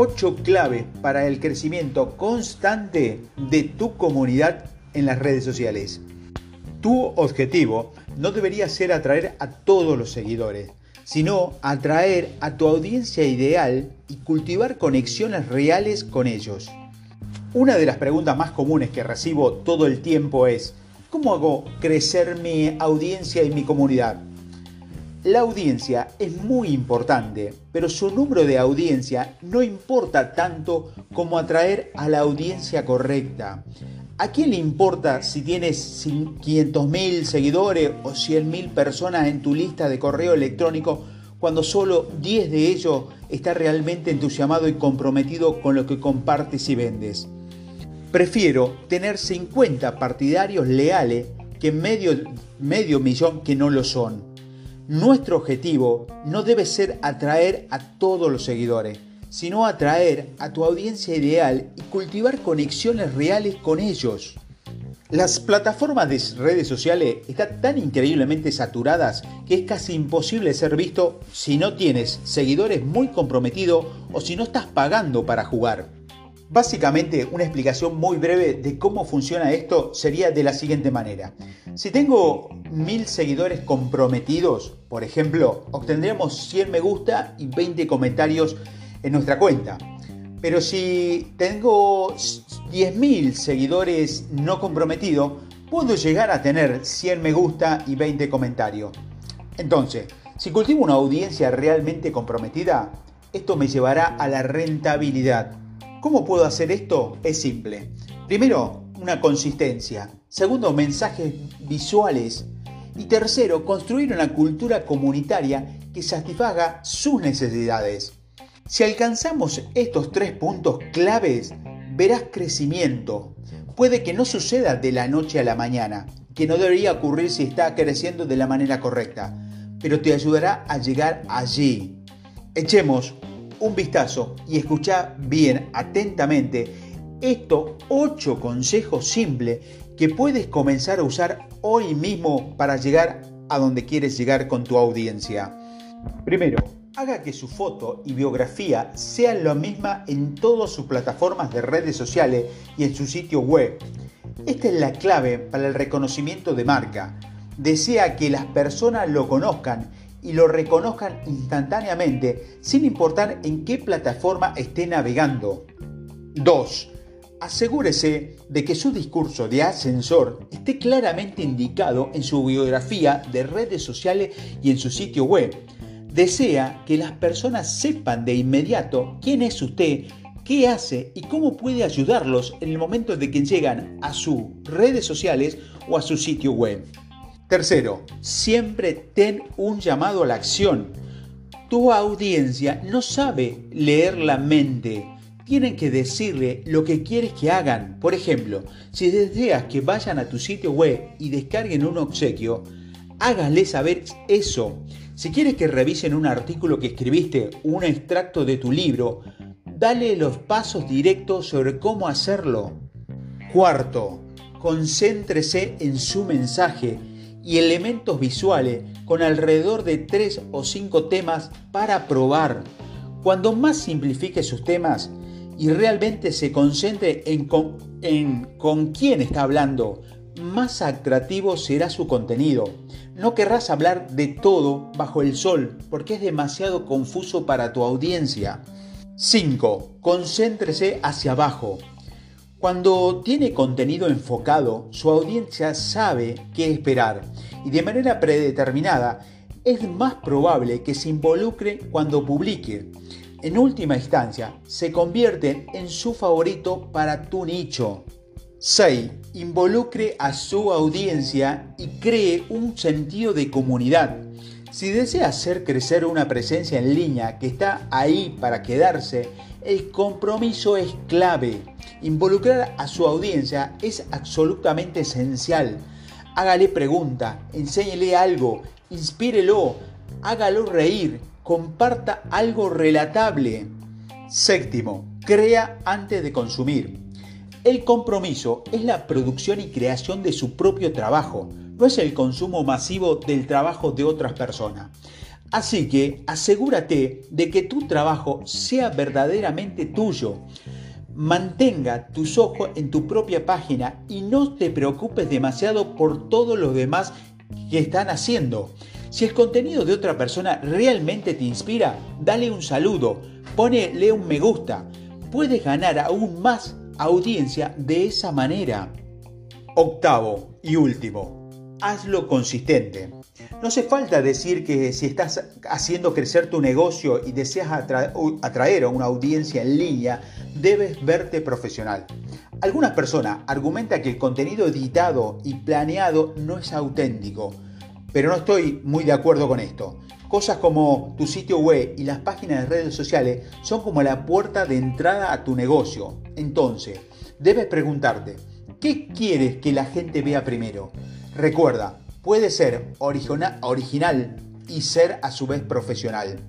8 claves para el crecimiento constante de tu comunidad en las redes sociales. Tu objetivo no debería ser atraer a todos los seguidores, sino atraer a tu audiencia ideal y cultivar conexiones reales con ellos. Una de las preguntas más comunes que recibo todo el tiempo es, ¿cómo hago crecer mi audiencia y mi comunidad? La audiencia es muy importante, pero su número de audiencia no importa tanto como atraer a la audiencia correcta. ¿A quién le importa si tienes 500.000 seguidores o 100.000 personas en tu lista de correo electrónico cuando solo 10 de ellos está realmente entusiasmado y comprometido con lo que compartes y vendes? Prefiero tener 50 partidarios leales que medio, medio millón que no lo son. Nuestro objetivo no debe ser atraer a todos los seguidores, sino atraer a tu audiencia ideal y cultivar conexiones reales con ellos. Las plataformas de redes sociales están tan increíblemente saturadas que es casi imposible ser visto si no tienes seguidores muy comprometidos o si no estás pagando para jugar. Básicamente, una explicación muy breve de cómo funciona esto sería de la siguiente manera. Si tengo mil seguidores comprometidos, por ejemplo, obtendremos 100 me gusta y 20 comentarios en nuestra cuenta. Pero si tengo 10.000 seguidores no comprometidos, puedo llegar a tener 100 me gusta y 20 comentarios. Entonces, si cultivo una audiencia realmente comprometida, esto me llevará a la rentabilidad ¿Cómo puedo hacer esto? Es simple. Primero, una consistencia. Segundo, mensajes visuales. Y tercero, construir una cultura comunitaria que satisfaga sus necesidades. Si alcanzamos estos tres puntos claves, verás crecimiento. Puede que no suceda de la noche a la mañana, que no debería ocurrir si está creciendo de la manera correcta, pero te ayudará a llegar allí. Echemos un vistazo y escucha bien atentamente estos 8 consejos simples que puedes comenzar a usar hoy mismo para llegar a donde quieres llegar con tu audiencia. Primero, haga que su foto y biografía sean lo misma en todas sus plataformas de redes sociales y en su sitio web. Esta es la clave para el reconocimiento de marca. Desea que las personas lo conozcan y lo reconozcan instantáneamente sin importar en qué plataforma esté navegando. 2. Asegúrese de que su discurso de ascensor esté claramente indicado en su biografía de redes sociales y en su sitio web. Desea que las personas sepan de inmediato quién es usted, qué hace y cómo puede ayudarlos en el momento de que llegan a sus redes sociales o a su sitio web. Tercero, siempre ten un llamado a la acción. Tu audiencia no sabe leer la mente. Tienen que decirle lo que quieres que hagan. Por ejemplo, si deseas que vayan a tu sitio web y descarguen un obsequio, hágale saber eso. Si quieres que revisen un artículo que escribiste, un extracto de tu libro, dale los pasos directos sobre cómo hacerlo. Cuarto, concéntrese en su mensaje y elementos visuales con alrededor de 3 o 5 temas para probar. Cuando más simplifique sus temas y realmente se concentre en con, en con quién está hablando, más atractivo será su contenido. No querrás hablar de todo bajo el sol porque es demasiado confuso para tu audiencia. 5. Concéntrese hacia abajo. Cuando tiene contenido enfocado, su audiencia sabe qué esperar y de manera predeterminada es más probable que se involucre cuando publique. En última instancia, se convierte en su favorito para tu nicho. 6. Involucre a su audiencia y cree un sentido de comunidad. Si desea hacer crecer una presencia en línea que está ahí para quedarse, el compromiso es clave. Involucrar a su audiencia es absolutamente esencial. Hágale pregunta, enséñele algo, inspírelo, hágalo reír, comparta algo relatable. Séptimo, crea antes de consumir. El compromiso es la producción y creación de su propio trabajo, no es el consumo masivo del trabajo de otras personas. Así que asegúrate de que tu trabajo sea verdaderamente tuyo. Mantenga tus ojos en tu propia página y no te preocupes demasiado por todos los demás que están haciendo. Si el contenido de otra persona realmente te inspira, dale un saludo, ponele un me gusta. Puedes ganar aún más audiencia de esa manera. Octavo y último, hazlo consistente. No hace falta decir que si estás haciendo crecer tu negocio y deseas atraer a una audiencia en línea, debes verte profesional. Algunas personas argumentan que el contenido editado y planeado no es auténtico, pero no estoy muy de acuerdo con esto. Cosas como tu sitio web y las páginas de redes sociales son como la puerta de entrada a tu negocio. Entonces, debes preguntarte, ¿qué quieres que la gente vea primero? Recuerda, puede ser original y ser a su vez profesional.